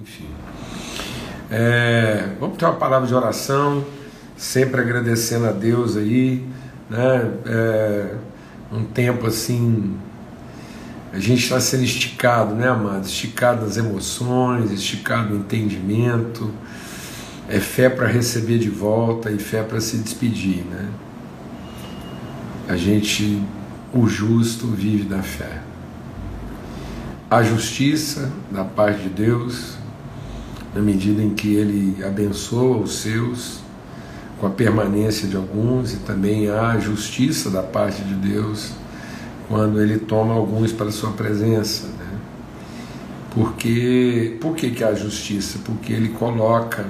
enfim. É, vamos ter uma palavra de oração, sempre agradecendo a Deus aí, né? É, um tempo assim, a gente está sendo esticado, né, amado? Esticado nas emoções, esticado no entendimento, é fé para receber de volta e fé para se despedir, né? A gente, o justo, vive da fé. A justiça da parte de Deus, na medida em que Ele abençoa os seus, com a permanência de alguns, e também há justiça da parte de Deus quando Ele toma alguns para a sua presença. Né? Porque, por que, que há justiça? Porque Ele coloca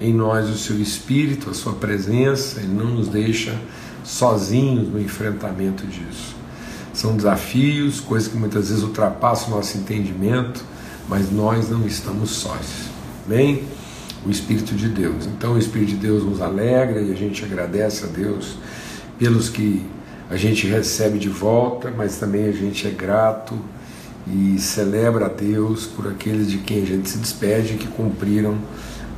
em nós o seu espírito, a sua presença, Ele não nos deixa sozinhos no enfrentamento disso. São desafios, coisas que muitas vezes ultrapassam o nosso entendimento, mas nós não estamos sós. Amém? O Espírito de Deus. Então o Espírito de Deus nos alegra e a gente agradece a Deus pelos que a gente recebe de volta, mas também a gente é grato e celebra a Deus por aqueles de quem a gente se despede que cumpriram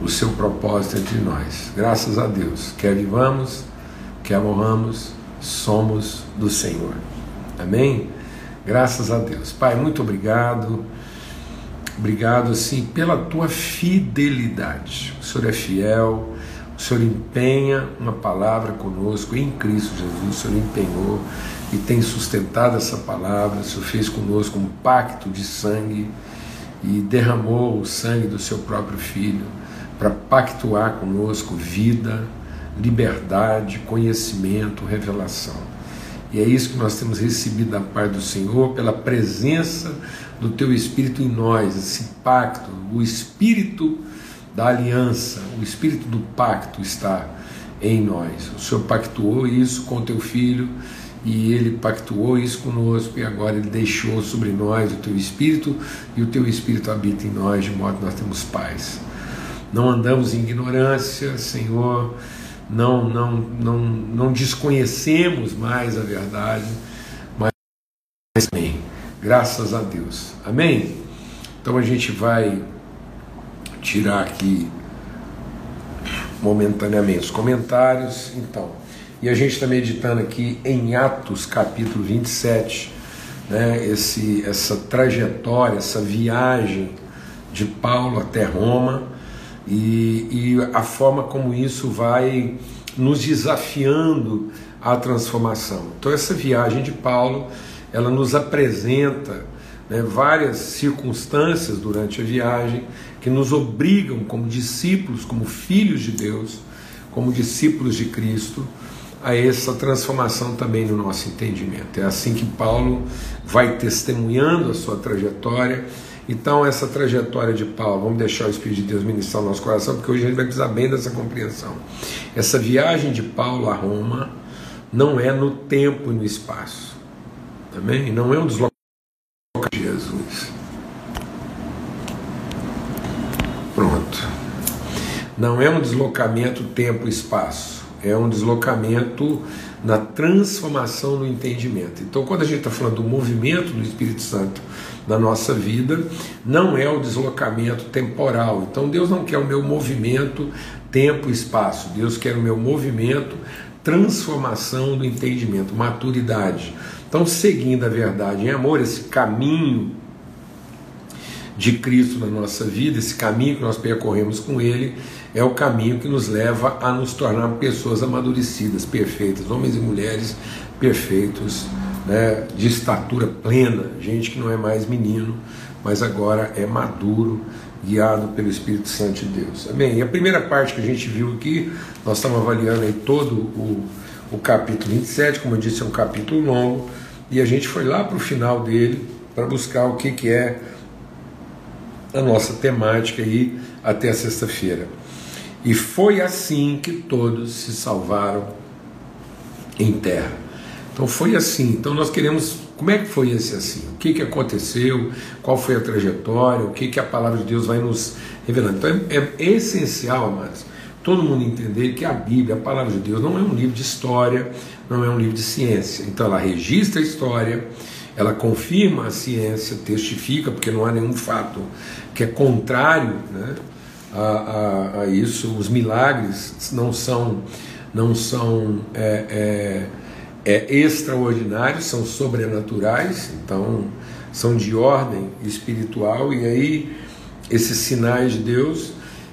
o seu propósito entre nós. Graças a Deus. Quer vivamos, quer morramos, somos do Senhor. Amém? Graças a Deus. Pai, muito obrigado. Obrigado, assim, pela tua fidelidade. O Senhor é fiel, o Senhor empenha uma palavra conosco em Cristo Jesus. O Senhor empenhou e tem sustentado essa palavra. O Senhor fez conosco um pacto de sangue e derramou o sangue do seu próprio filho para pactuar conosco vida, liberdade, conhecimento, revelação. E é isso que nós temos recebido da parte do Senhor pela presença do Teu Espírito em nós, esse pacto, o Espírito da aliança, o Espírito do pacto está em nós. O Senhor pactuou isso com Teu Filho e Ele pactuou isso conosco e agora Ele deixou sobre nós o Teu Espírito e o Teu Espírito habita em nós de modo que nós temos paz não andamos em ignorância, Senhor, não, não, não, não desconhecemos mais a verdade, mas amém. Graças a Deus. Amém? Então a gente vai tirar aqui momentaneamente os comentários. Então, e a gente está meditando aqui em Atos capítulo 27, né, esse, essa trajetória, essa viagem de Paulo até Roma e, e a forma como isso vai nos desafiando à transformação. Então essa viagem de Paulo, ela nos apresenta né, várias circunstâncias durante a viagem que nos obrigam como discípulos, como filhos de Deus, como discípulos de Cristo, a essa transformação também no nosso entendimento. É assim que Paulo vai testemunhando a sua trajetória então, essa trajetória de Paulo, vamos deixar o Espírito de Deus ministrar o nosso coração, porque hoje a gente vai precisar bem dessa compreensão. Essa viagem de Paulo a Roma não é no tempo e no espaço. Também não é um deslocamento de Jesus. Pronto. Não é um deslocamento tempo e espaço. É um deslocamento na transformação no entendimento. Então, quando a gente está falando do movimento do Espírito Santo da nossa vida não é o deslocamento temporal. Então Deus não quer o meu movimento tempo e espaço. Deus quer o meu movimento transformação do entendimento, maturidade. Então, seguindo a verdade em amor, esse caminho de Cristo na nossa vida, esse caminho que nós percorremos com Ele, é o caminho que nos leva a nos tornar pessoas amadurecidas, perfeitas, homens e mulheres perfeitos né, de estatura plena, gente que não é mais menino, mas agora é maduro, guiado pelo Espírito Santo de Deus. Amém? E a primeira parte que a gente viu aqui, nós estamos avaliando aí todo o, o capítulo 27, como eu disse, é um capítulo longo, e a gente foi lá para o final dele para buscar o que, que é a nossa temática aí até a sexta-feira. E foi assim que todos se salvaram em terra. Então foi assim. Então nós queremos. Como é que foi esse assim? O que, que aconteceu? Qual foi a trajetória? O que, que a palavra de Deus vai nos revelando? Então é, é essencial, amados, todo mundo entender que a Bíblia, a palavra de Deus, não é um livro de história, não é um livro de ciência. Então ela registra a história, ela confirma a ciência, testifica, porque não há nenhum fato que é contrário né, a, a, a isso. Os milagres não são, não são é, é, é, extraordinários, são sobrenaturais, então são de ordem espiritual, e aí esses sinais de Deus,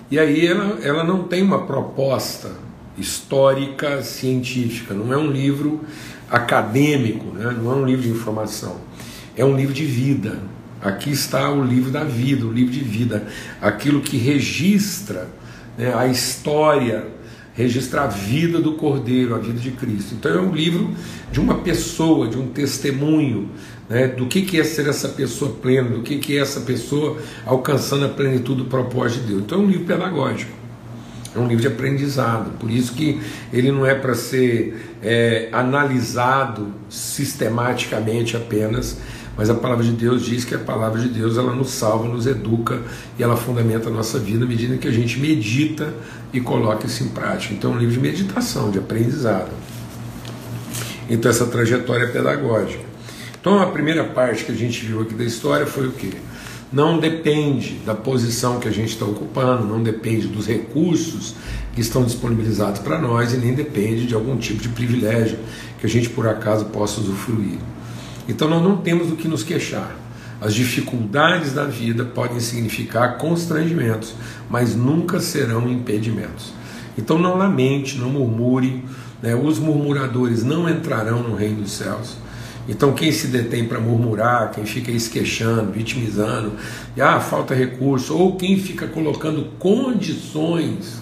e aí ela, ela não tem uma proposta histórica, científica, não é um livro acadêmico, né? não é um livro de informação, é um livro de vida. Aqui está o livro da vida, o livro de vida, aquilo que registra né, a história, registra a vida do Cordeiro, a vida de Cristo. Então é um livro de uma pessoa, de um testemunho, né, do que, que é ser essa pessoa plena, do que, que é essa pessoa alcançando a plenitude do propósito de Deus. Então é um livro pedagógico. É um livro de aprendizado, por isso que ele não é para ser é, analisado sistematicamente apenas, mas a palavra de Deus diz que a palavra de Deus ela nos salva, nos educa e ela fundamenta a nossa vida à medida que a gente medita e coloca isso em prática. Então é um livro de meditação, de aprendizado. Então essa trajetória é pedagógica. Então a primeira parte que a gente viu aqui da história foi o quê? não depende da posição que a gente está ocupando, não depende dos recursos que estão disponibilizados para nós e nem depende de algum tipo de privilégio que a gente por acaso possa usufruir. Então nós não temos do que nos queixar. As dificuldades da vida podem significar constrangimentos, mas nunca serão impedimentos. Então não lamente, não murmure, né? os murmuradores não entrarão no reino dos céus. Então, quem se detém para murmurar, quem fica esquechando, vitimizando, ah, falta recurso, ou quem fica colocando condições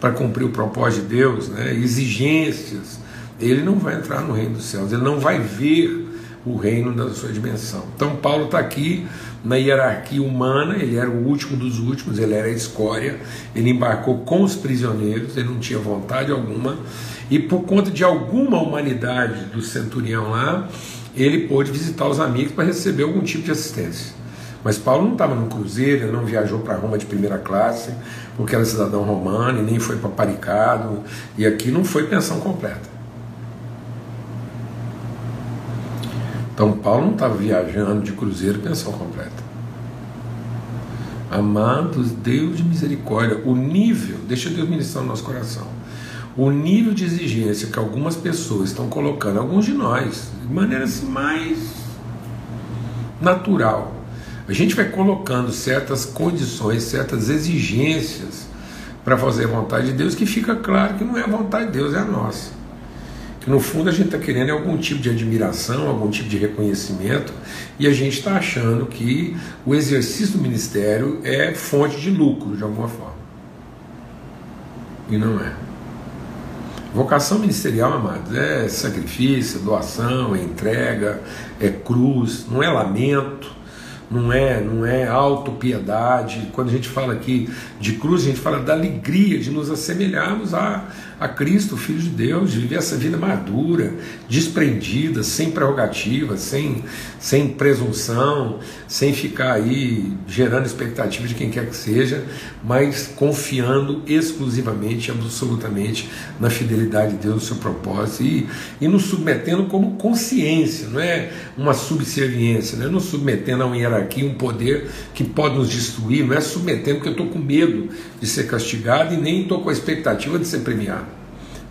para cumprir o propósito de Deus, né, exigências, ele não vai entrar no reino dos céus, ele não vai ver o reino da sua dimensão. Então, Paulo está aqui na hierarquia humana, ele era o último dos últimos, ele era a escória, ele embarcou com os prisioneiros, ele não tinha vontade alguma, e por conta de alguma humanidade do centurião lá, ele pôde visitar os amigos para receber algum tipo de assistência. Mas Paulo não estava no cruzeiro, ele não viajou para Roma de primeira classe, porque era cidadão romano, e nem foi paparicado, e aqui não foi pensão completa. Então Paulo não estava viajando de cruzeiro pensão completa. Amados, Deus de misericórdia, o nível, deixa Deus ministrar no nosso coração o nível de exigência que algumas pessoas estão colocando, alguns de nós, de maneira assim mais natural. A gente vai colocando certas condições, certas exigências para fazer a vontade de Deus, que fica claro que não é a vontade de Deus, é a nossa. Que no fundo a gente está querendo algum tipo de admiração, algum tipo de reconhecimento, e a gente está achando que o exercício do ministério é fonte de lucro de alguma forma. E não é. Vocação ministerial, amados, é sacrifício, doação, é entrega, é cruz, não é lamento, não é, não é autopiedade. Quando a gente fala aqui de cruz, a gente fala da alegria de nos assemelharmos a, a Cristo, Filho de Deus, de viver essa vida madura, desprendida, sem prerrogativa, sem, sem presunção, sem ficar aí gerando expectativa de quem quer que seja, mas confiando exclusivamente, absolutamente na fidelidade de Deus, no seu propósito e, e nos submetendo como consciência, não é uma subserviência, não é nos submetendo a uma hierarquia, um poder que pode nos destruir, não é submetendo porque eu estou com medo de ser castigado e nem estou com a expectativa de ser premiado.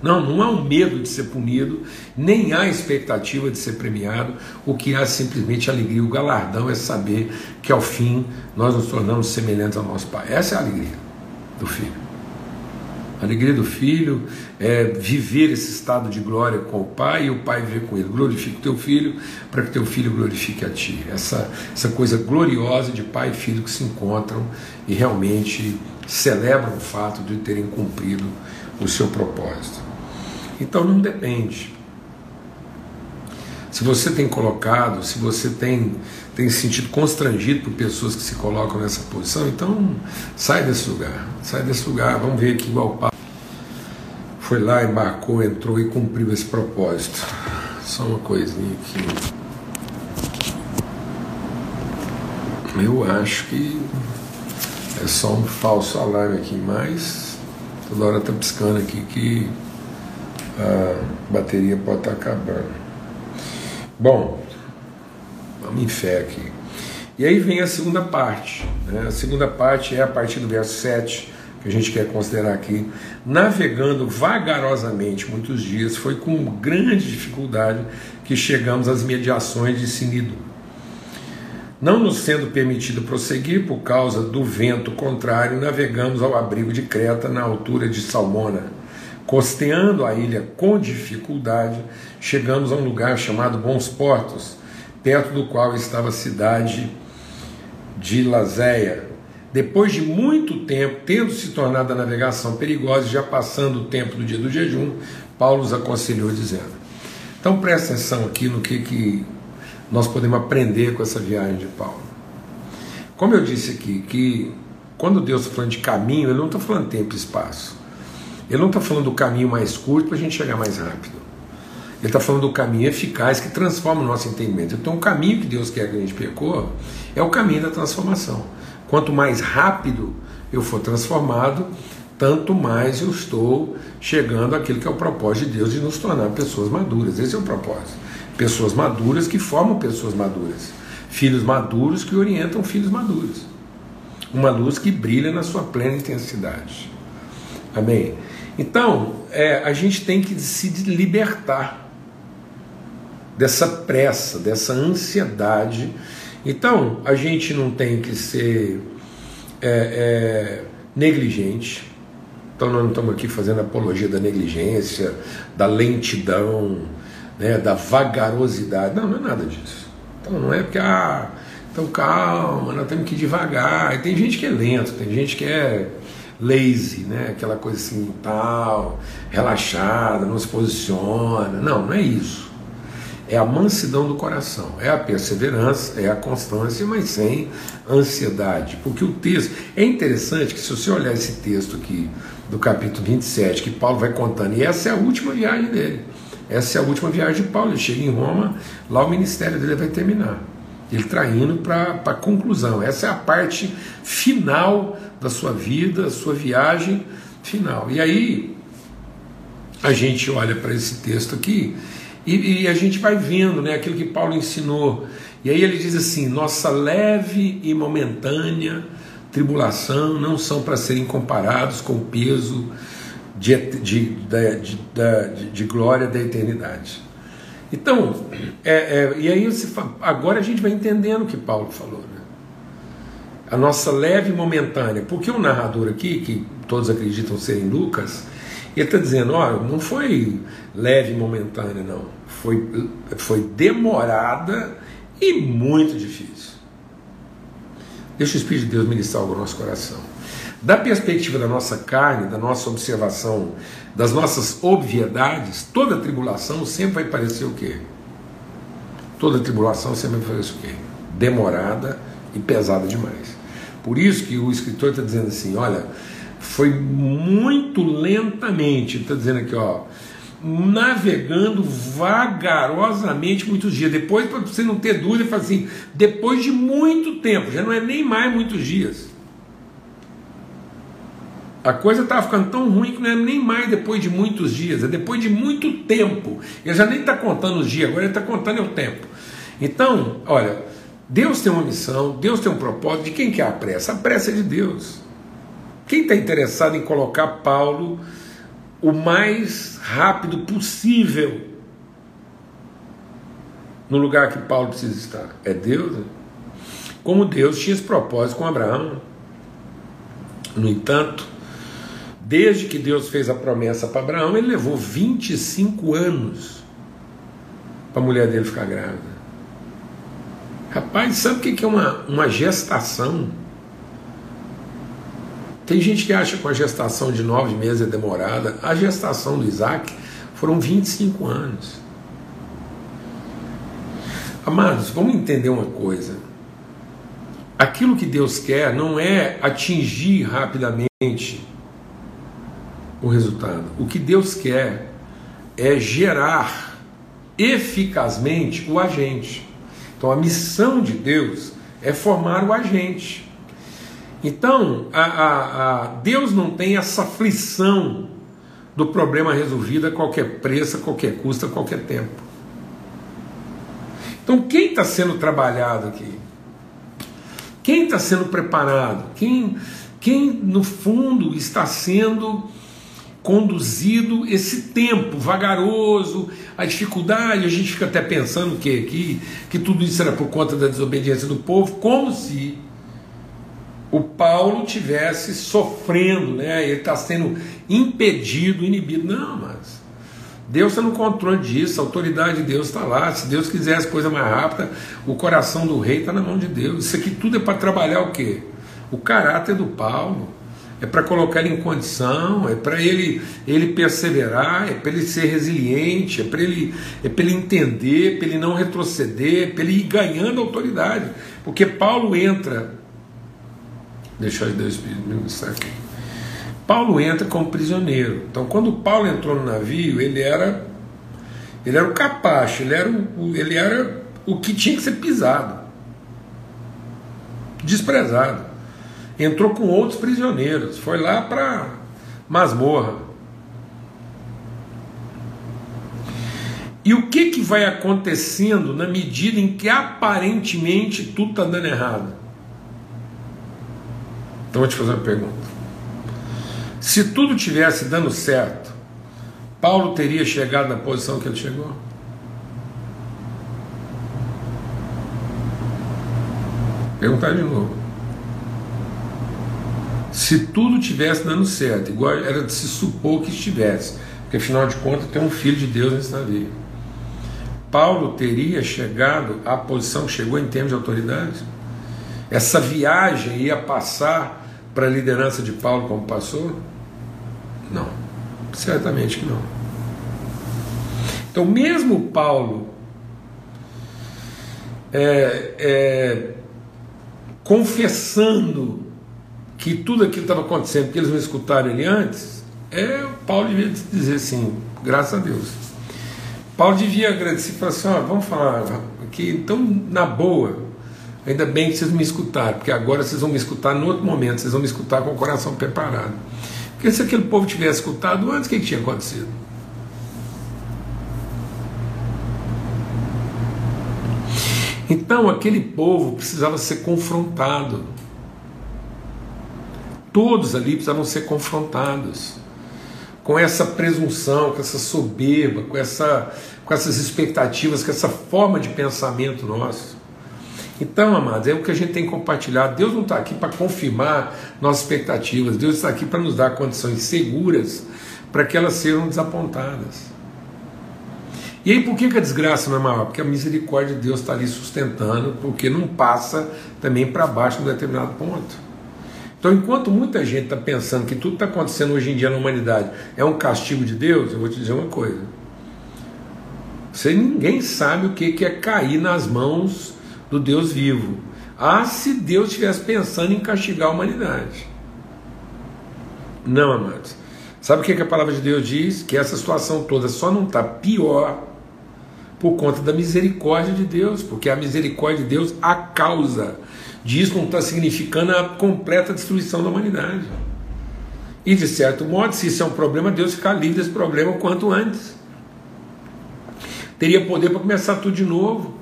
Não, não há um medo de ser punido, nem há expectativa de ser premiado. O que há é simplesmente alegria. O galardão é saber que ao fim nós nos tornamos semelhantes ao nosso Pai. Essa é a alegria do filho. A alegria do filho é viver esse estado de glória com o pai e o pai viver com ele. Glorifique o teu filho para que teu filho glorifique a ti. Essa, essa coisa gloriosa de pai e filho que se encontram e realmente celebram o fato de terem cumprido o seu propósito. Então não depende. Se você tem colocado, se você tem, tem se sentido constrangido por pessoas que se colocam nessa posição, então sai desse lugar. Sai desse lugar. Vamos ver aqui igual Paulo foi lá, embarcou, entrou e cumpriu esse propósito. Só uma coisinha aqui. Eu acho que é só um falso alarme aqui, mas toda hora tá piscando aqui que a bateria pode estar acabando. Bom, Vamos em fé aqui. E aí vem a segunda parte. Né? A segunda parte é a partir do verso 7, que a gente quer considerar aqui. Navegando vagarosamente muitos dias, foi com grande dificuldade que chegamos às mediações de Sinido. Não nos sendo permitido prosseguir por causa do vento contrário, navegamos ao abrigo de Creta na altura de Salmona. Costeando a ilha com dificuldade, chegamos a um lugar chamado Bons Portos, perto do qual estava a cidade de Lazéia. Depois de muito tempo, tendo se tornado a navegação perigosa, já passando o tempo do dia do jejum, Paulo os aconselhou dizendo: Então presta atenção aqui no que, que nós podemos aprender com essa viagem de Paulo. Como eu disse aqui, que quando Deus está falando de caminho, Ele não está falando tempo e espaço. Ele não está falando do caminho mais curto para a gente chegar mais rápido. Ele está falando do caminho eficaz que transforma o nosso entendimento. Então, o caminho que Deus quer que a gente percorra é o caminho da transformação. Quanto mais rápido eu for transformado, tanto mais eu estou chegando àquilo que é o propósito de Deus de nos tornar pessoas maduras. Esse é o propósito. Pessoas maduras que formam pessoas maduras. Filhos maduros que orientam filhos maduros. Uma luz que brilha na sua plena intensidade. Amém? Então, é, a gente tem que se libertar dessa pressa, dessa ansiedade. Então, a gente não tem que ser é, é, negligente. Então, nós não estamos aqui fazendo apologia da negligência, da lentidão, né, da vagarosidade. Não, não é nada disso. Então, não é porque, ah, então calma, nós temos que ir devagar. E tem gente que é lento, tem gente que é lazy, né? aquela coisa assim, tal, relaxada, não se posiciona. Não, não é isso é a mansidão do coração, é a perseverança, é a constância, mas sem ansiedade. Porque o texto. É interessante que, se você olhar esse texto aqui, do capítulo 27, que Paulo vai contando, e essa é a última viagem dele. Essa é a última viagem de Paulo. Ele chega em Roma, lá o ministério dele vai terminar. Ele está indo para a conclusão. Essa é a parte final da sua vida, sua viagem final. E aí, a gente olha para esse texto aqui e, e, a gente vai vendo né, aquilo que Paulo ensinou. E aí ele diz assim: nossa leve e momentânea tribulação não são para serem comparados com o peso de, de, de, de, de glória da eternidade. Então, é, é, e aí você, agora a gente vai entendendo o que Paulo falou. Né? A nossa leve momentânea, porque o narrador aqui, que todos acreditam ser em Lucas, ele está dizendo, ó, não foi leve momentânea, não. Foi, foi demorada e muito difícil. Deixa o Espírito de Deus ministrar no nosso coração. Da perspectiva da nossa carne, da nossa observação, das nossas obviedades, toda tribulação sempre vai parecer o quê? Toda tribulação sempre vai parecer o quê? Demorada e pesada demais. Por isso que o escritor está dizendo assim: olha, foi muito lentamente, está dizendo aqui, ó, navegando vagarosamente muitos dias. Depois, para você não ter dúvida, fala assim, depois de muito tempo, já não é nem mais muitos dias. A coisa estava ficando tão ruim que não é nem mais depois de muitos dias, é depois de muito tempo. Ele já nem está contando os dias, agora ele está contando o tempo. Então, olha, Deus tem uma missão, Deus tem um propósito. De quem que é a pressa? A pressa é de Deus. Quem está interessado em colocar Paulo o mais rápido possível no lugar que Paulo precisa estar? É Deus. Né? Como Deus tinha esse propósito com Abraão. No entanto, desde que Deus fez a promessa para Abraão, ele levou 25 anos para a mulher dele ficar grávida. Rapaz, sabe o que é uma, uma gestação? Tem gente que acha que a gestação de nove meses é demorada. A gestação do Isaac foram 25 anos. Amados, vamos entender uma coisa. Aquilo que Deus quer não é atingir rapidamente o resultado. O que Deus quer é gerar eficazmente o agente. Então a missão de Deus é formar o agente. Então, a, a, a Deus não tem essa aflição do problema resolvido a qualquer preço, a qualquer custo, a qualquer tempo. Então, quem está sendo trabalhado aqui? Quem está sendo preparado? Quem, quem, no fundo, está sendo conduzido esse tempo vagaroso, a dificuldade, a gente fica até pensando que, que, que tudo isso era por conta da desobediência do povo, como se o Paulo tivesse sofrendo, né? ele está sendo impedido, inibido. Não, mas Deus está no controle disso, a autoridade de Deus está lá. Se Deus quiser as coisas mais rápidas, o coração do rei está na mão de Deus. Isso aqui tudo é para trabalhar o quê? O caráter do Paulo é para colocar ele em condição, é para ele, ele perseverar, é para ele ser resiliente, é para ele, é ele entender, para ele não retroceder, é para ele ir ganhando autoridade. Porque Paulo entra. Deixa eu Espírito me aqui. Paulo entra como prisioneiro. Então, quando Paulo entrou no navio, ele era ele era o capacho, ele era o, ele era o que tinha que ser pisado, desprezado entrou com outros prisioneiros, foi lá para masmorra. E o que, que vai acontecendo na medida em que aparentemente tudo está dando errado? Então vou te fazer uma pergunta. Se tudo tivesse dando certo, Paulo teria chegado na posição que ele chegou? Perguntar de novo se tudo tivesse dando certo, igual era de se supor que estivesse, porque afinal de contas tem um filho de Deus nesse navio. Paulo teria chegado à posição que chegou em termos de autoridade? Essa viagem ia passar para a liderança de Paulo como passou? Não, certamente que não. Então, mesmo Paulo é, é, confessando que tudo aquilo estava acontecendo porque eles não escutaram ele antes, é, Paulo devia dizer assim, graças a Deus. Paulo devia agradecer e falar assim, ó, vamos falar aqui, então, na boa, ainda bem que vocês me escutaram, porque agora vocês vão me escutar no outro momento, vocês vão me escutar com o coração preparado. Porque se aquele povo tivesse escutado antes, o que, que tinha acontecido? Então aquele povo precisava ser confrontado. Todos ali precisavam ser confrontados com essa presunção, com essa soberba, com, essa, com essas expectativas, com essa forma de pensamento nosso. Então, amados, é o que a gente tem compartilhar. Deus não está aqui para confirmar nossas expectativas, Deus está aqui para nos dar condições seguras para que elas sejam desapontadas. E aí, por que, que a desgraça não é maior? Porque a misericórdia de Deus está ali sustentando, porque não passa também para baixo num determinado ponto. Então, enquanto muita gente está pensando que tudo está acontecendo hoje em dia na humanidade é um castigo de Deus, eu vou te dizer uma coisa. Você ninguém sabe o que é cair nas mãos do Deus vivo. Ah, se Deus estivesse pensando em castigar a humanidade. Não, amados. Sabe o que a palavra de Deus diz? Que essa situação toda só não está pior por conta da misericórdia de Deus, porque a misericórdia de Deus a causa disso não está significando a completa destruição da humanidade. E de certo modo, se isso é um problema, Deus ficar livre desse problema o quanto antes. Teria poder para começar tudo de novo.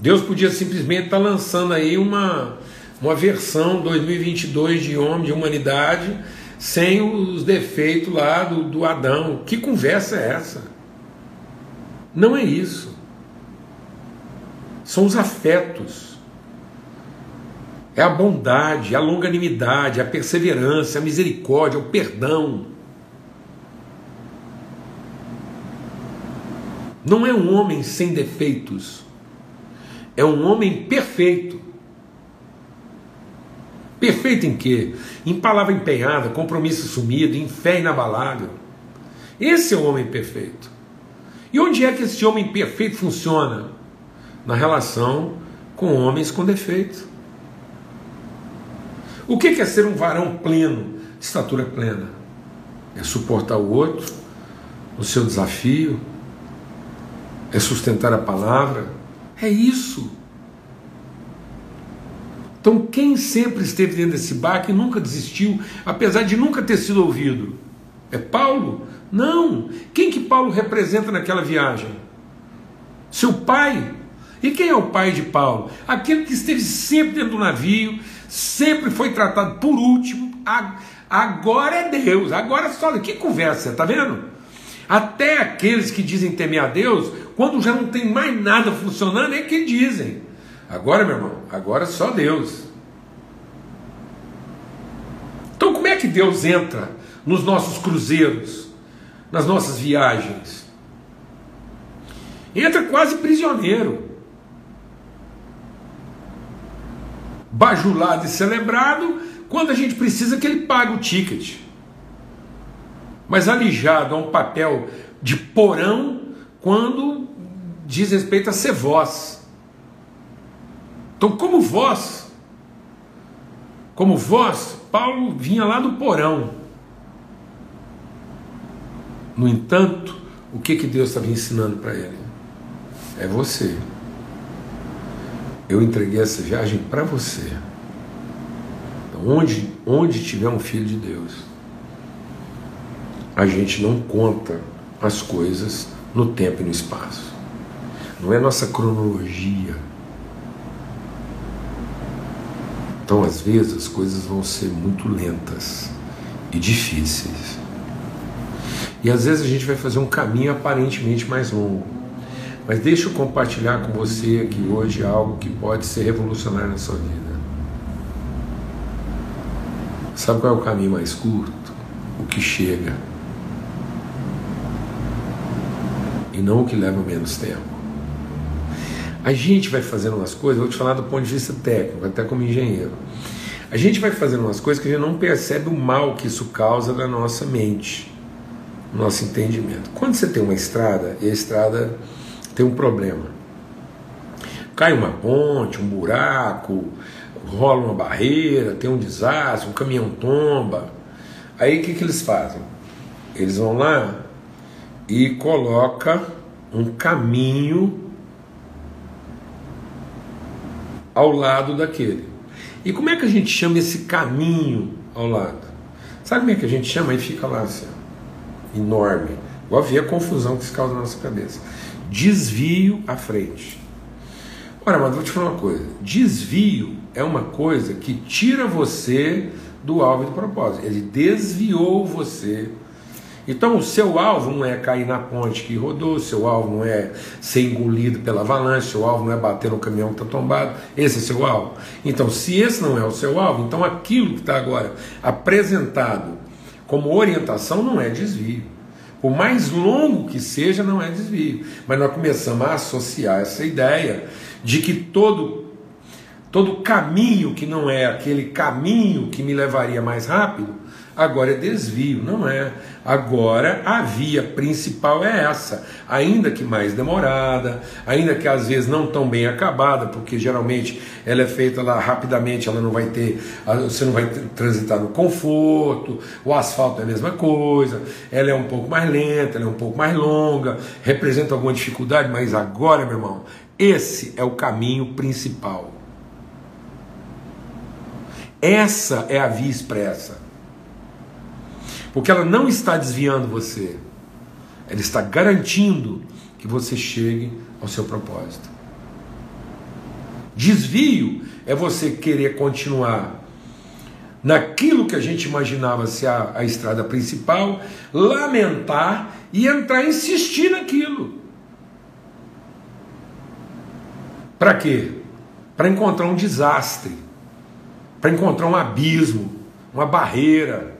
Deus podia simplesmente estar tá lançando aí uma, uma versão 2022 de homem, de humanidade, sem os defeitos lá do, do Adão. Que conversa é essa? Não é isso. São os afetos é a bondade, a longanimidade, a perseverança, a misericórdia, o perdão. Não é um homem sem defeitos, é um homem perfeito. Perfeito em quê? Em palavra empenhada, compromisso assumido, em fé inabalável. Esse é o homem perfeito. E onde é que esse homem perfeito funciona? Na relação com homens com defeitos. O que é ser um varão pleno, de estatura plena? É suportar o outro, o seu desafio, é sustentar a palavra, é isso. Então, quem sempre esteve dentro desse barco e nunca desistiu, apesar de nunca ter sido ouvido? É Paulo? Não. Quem que Paulo representa naquela viagem? Seu pai. E quem é o pai de Paulo? Aquele que esteve sempre dentro do navio, sempre foi tratado por último. Agora é Deus, agora só. Que conversa, tá vendo? Até aqueles que dizem temer a Deus, quando já não tem mais nada funcionando, é que dizem. Agora, meu irmão, agora é só Deus. Então, como é que Deus entra nos nossos cruzeiros, nas nossas viagens? Entra quase prisioneiro. Bajulado e celebrado quando a gente precisa que ele pague o ticket. Mas alijado a um papel de porão quando diz respeito a ser voz. Então, como voz, como voz, Paulo vinha lá do porão. No entanto, o que, que Deus estava ensinando para ele? É você. Eu entreguei essa viagem para você. Então, onde, onde tiver um filho de Deus, a gente não conta as coisas no tempo e no espaço. Não é nossa cronologia Então, às vezes, as coisas vão ser muito lentas e difíceis. E às vezes a gente vai fazer um caminho aparentemente mais longo. Mas deixa eu compartilhar com você aqui hoje algo que pode ser revolucionário na sua vida. Sabe qual é o caminho mais curto? O que chega. E não o que leva menos tempo. A gente vai fazendo umas coisas, vou te falar do ponto de vista técnico, até como engenheiro. A gente vai fazendo umas coisas que a gente não percebe o mal que isso causa na nossa mente, nosso entendimento. Quando você tem uma estrada e a estrada tem um problema, cai uma ponte, um buraco, rola uma barreira, tem um desastre, um caminhão tomba. Aí o que, que eles fazem? Eles vão lá e coloca um caminho ao lado daquele. E como é que a gente chama esse caminho ao lado? Sabe como é que a gente chama? Aí fica lá assim, enorme. Igual ver a confusão que se causa na nossa cabeça. Desvio à frente. Ora, mas vou te falar uma coisa: desvio é uma coisa que tira você do alvo e do propósito. Ele desviou você então, o seu alvo não é cair na ponte que rodou, seu alvo não é ser engolido pela avalanche, seu alvo não é bater no caminhão que está tombado. Esse é seu alvo. Então, se esse não é o seu alvo, então aquilo que está agora apresentado como orientação não é desvio. Por mais longo que seja, não é desvio. Mas nós começamos a associar essa ideia de que todo todo caminho que não é aquele caminho que me levaria mais rápido agora é desvio, não é. Agora a via principal é essa, ainda que mais demorada, ainda que às vezes não tão bem acabada, porque geralmente ela é feita lá rapidamente, ela não vai ter, você não vai transitar no conforto, o asfalto é a mesma coisa, ela é um pouco mais lenta, ela é um pouco mais longa, representa alguma dificuldade, mas agora, meu irmão, esse é o caminho principal. Essa é a via expressa. Porque ela não está desviando você, ela está garantindo que você chegue ao seu propósito. Desvio é você querer continuar naquilo que a gente imaginava ser a, a estrada principal, lamentar e entrar insistir naquilo. Para quê? Para encontrar um desastre, para encontrar um abismo, uma barreira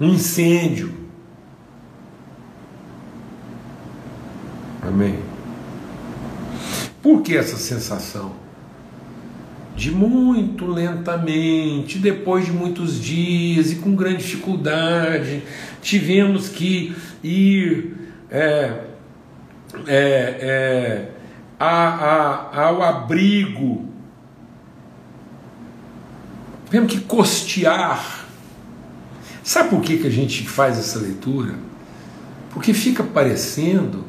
um incêndio. Amém? Por que essa sensação? De muito lentamente, depois de muitos dias e com grande dificuldade, tivemos que ir é, é, é, a, a, ao abrigo, tivemos que costear Sabe por que, que a gente faz essa leitura? Porque fica parecendo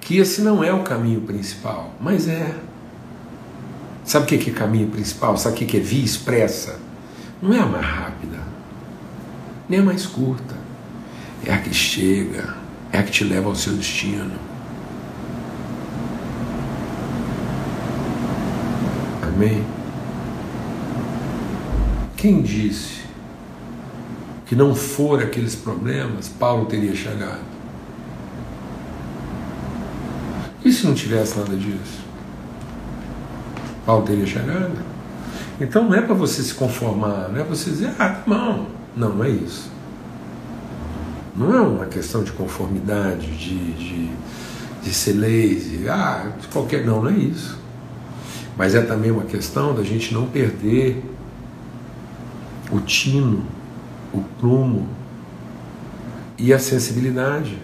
que esse não é o caminho principal, mas é. Sabe o que é caminho principal? Sabe o que é via expressa? Não é a mais rápida, nem a mais curta. É a que chega, é a que te leva ao seu destino. Amém? Quem disse que não for aqueles problemas, Paulo teria chegado? E se não tivesse nada disso? Paulo teria chegado? Então não é para você se conformar, não é para você dizer, ah, não, não, não é isso. Não é uma questão de conformidade, de, de, de ser lazy, ah, qualquer. Não, não é isso. Mas é também uma questão da gente não perder o tino, o prumo e a sensibilidade.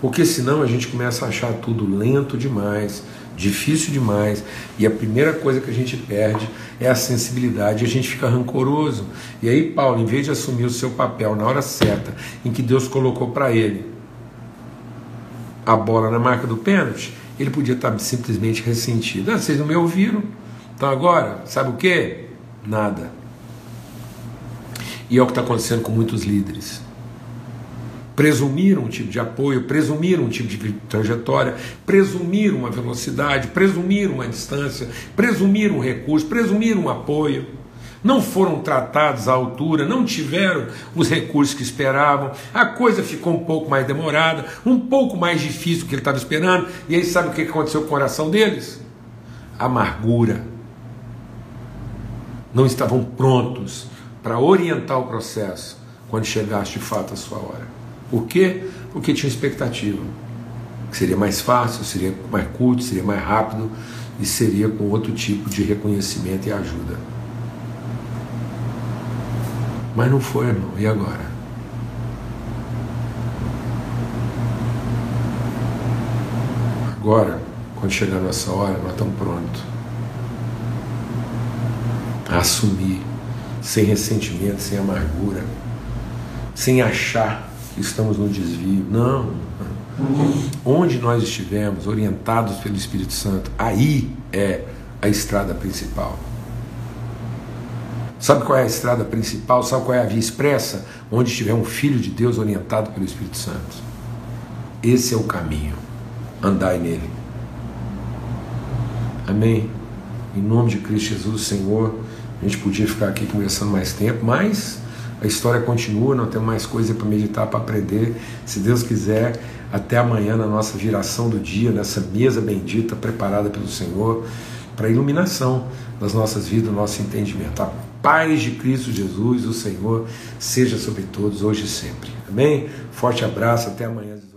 Porque senão a gente começa a achar tudo lento demais, difícil demais, e a primeira coisa que a gente perde é a sensibilidade, e a gente fica rancoroso. E aí, Paulo, em vez de assumir o seu papel na hora certa, em que Deus colocou para ele a bola na marca do pênalti, ele podia estar simplesmente ressentido. Ah, vocês não me ouviram? Então agora, sabe o que? Nada. E é o que está acontecendo com muitos líderes presumir um tipo de apoio, presumir um tipo de trajetória, presumir uma velocidade, presumir uma distância, presumir um recurso, presumir um apoio. Não foram tratados à altura, não tiveram os recursos que esperavam, a coisa ficou um pouco mais demorada, um pouco mais difícil do que ele estava esperando, e aí sabe o que aconteceu com o coração deles? Amargura. Não estavam prontos para orientar o processo quando chegasse de fato a sua hora. Por quê? Porque tinha expectativa. Que seria mais fácil, seria mais curto, seria mais rápido e seria com outro tipo de reconhecimento e ajuda. Mas não foi, irmão. E agora? Agora, quando chegar a nossa hora, nós estamos prontos a assumir, sem ressentimento, sem amargura, sem achar estamos no desvio. Não. Onde nós estivermos orientados pelo Espírito Santo, aí é a estrada principal. Sabe qual é a estrada principal? Sabe qual é a via expressa? Onde estiver um filho de Deus orientado pelo Espírito Santo. Esse é o caminho. Andai nele. Amém? Em nome de Cristo Jesus, Senhor, a gente podia ficar aqui conversando mais tempo, mas a história continua, não temos mais coisa para meditar, para aprender. Se Deus quiser, até amanhã na nossa viração do dia, nessa mesa bendita preparada pelo Senhor, para a iluminação das nossas vidas, do nosso entendimento. A paz de Cristo Jesus, o Senhor, seja sobre todos, hoje e sempre. Amém? Forte abraço, até amanhã.